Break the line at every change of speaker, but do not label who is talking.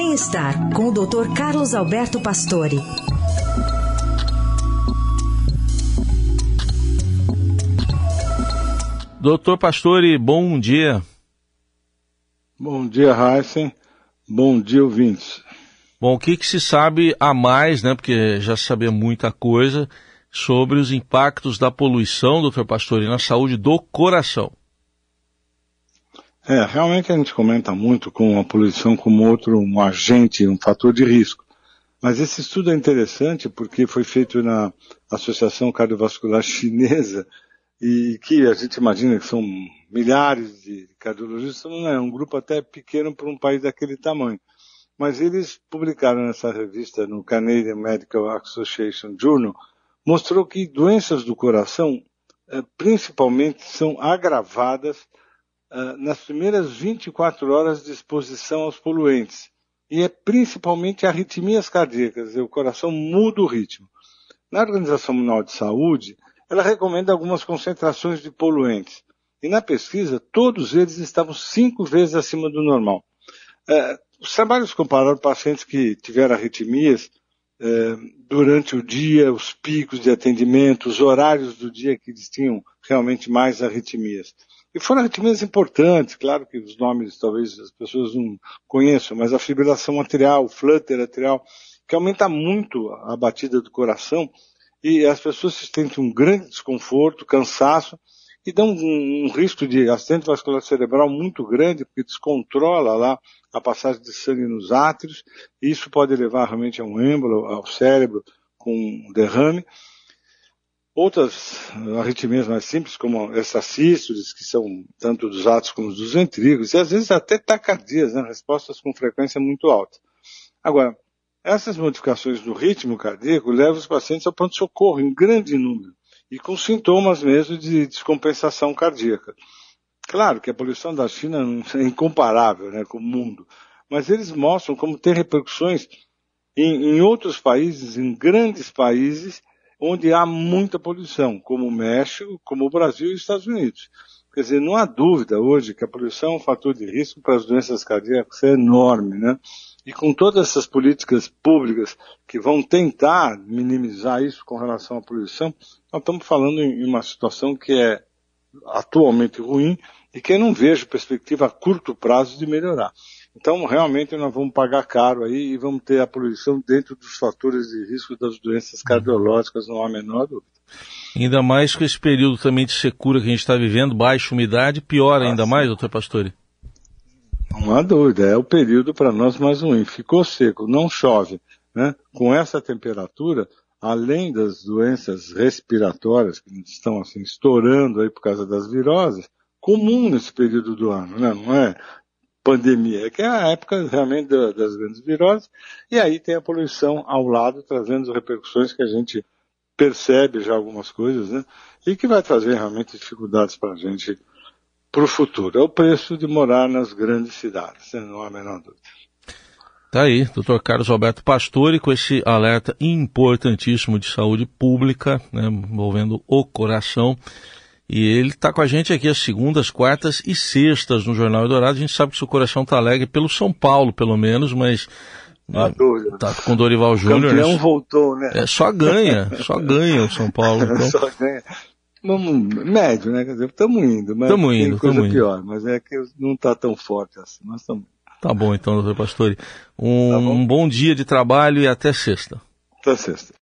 Bem-estar com o Dr. Carlos Alberto Pastore.
Doutor Pastore, bom dia.
Bom dia, Heisen. Bom dia, ouvintes.
Bom, o que, que se sabe a mais, né? Porque já se sabia muita coisa sobre os impactos da poluição, doutor Pastore, na saúde do coração.
É, realmente a gente comenta muito com a poluição como outro um agente, um fator de risco. Mas esse estudo é interessante porque foi feito na Associação Cardiovascular Chinesa e que a gente imagina que são milhares de cardiologistas, não é um grupo até pequeno para um país daquele tamanho. Mas eles publicaram nessa revista no Canadian Medical Association Journal, mostrou que doenças do coração eh, principalmente são agravadas nas primeiras 24 horas de exposição aos poluentes. E é principalmente arritmias cardíacas, o coração muda o ritmo. Na Organização Mundial de Saúde, ela recomenda algumas concentrações de poluentes. E na pesquisa, todos eles estavam cinco vezes acima do normal. É, os trabalhos compararam pacientes que tiveram arritmias é, durante o dia, os picos de atendimento, os horários do dia que eles tinham realmente mais arritmias. E foram arritmias importantes, claro que os nomes talvez as pessoas não conheçam, mas a fibrilação arterial, o flutter arterial, que aumenta muito a batida do coração e as pessoas sentem um grande desconforto, cansaço e dão um, um, risco de acidente vascular cerebral muito grande, porque descontrola lá a passagem de sangue nos átrios, e isso pode levar realmente a um êmbolo, ao cérebro, com um derrame. Outras arritmias mais simples, como essas sístoles, que são tanto dos átrios como dos ventrículos, e às vezes até tacardias, né, respostas com frequência muito alta. Agora, essas modificações no ritmo cardíaco levam os pacientes ao pronto-socorro em grande número e com sintomas mesmo de descompensação cardíaca. Claro que a poluição da China é incomparável né, com o mundo, mas eles mostram como tem repercussões em, em outros países, em grandes países, onde há muita poluição, como o México, como o Brasil e os Estados Unidos. Quer dizer, não há dúvida hoje que a poluição é um fator de risco para as doenças cardíacas é enorme, né? E com todas essas políticas públicas que vão tentar minimizar isso com relação à poluição, nós estamos falando em uma situação que é atualmente ruim e que eu não vejo perspectiva a curto prazo de melhorar. Então, realmente, nós vamos pagar caro aí e vamos ter a poluição dentro dos fatores de risco das doenças cardiológicas, não há a menor dúvida.
Ainda mais com esse período também de secura que a gente está vivendo, baixa umidade, piora ainda mais, doutor Pastore?
Não há dúvida, é o período para nós mais ruim. Ficou seco, não chove. Né? Com essa temperatura, além das doenças respiratórias que estão assim estourando aí por causa das viroses, comum nesse período do ano, né? não é pandemia, que é a época realmente das grandes viroses, e aí tem a poluição ao lado, trazendo repercussões que a gente percebe já algumas coisas, né? E que vai trazer realmente dificuldades para a gente para o futuro. É o preço de morar nas grandes cidades, não há a menor dúvida.
Tá aí, doutor Carlos Alberto Pastore, com esse alerta importantíssimo de saúde pública, né, envolvendo o coração. E ele está com a gente aqui às segundas, quartas e sextas no Jornal Eldorado. A gente sabe que seu coração está alegre pelo São Paulo, pelo menos, mas
a dúvida.
Tá com Dorival Júnior. O
campeão né? voltou, né?
É, só ganha, só ganha o São Paulo. Então.
só ganha. Vamos, médio, né? Quer dizer, estamos indo, mas
tamo indo,
tem coisa
indo.
pior, mas é que não está tão forte assim, nós estamos
Tá bom então, doutor Pastore. Um, tá bom? um bom dia de trabalho e até sexta.
Até sexta.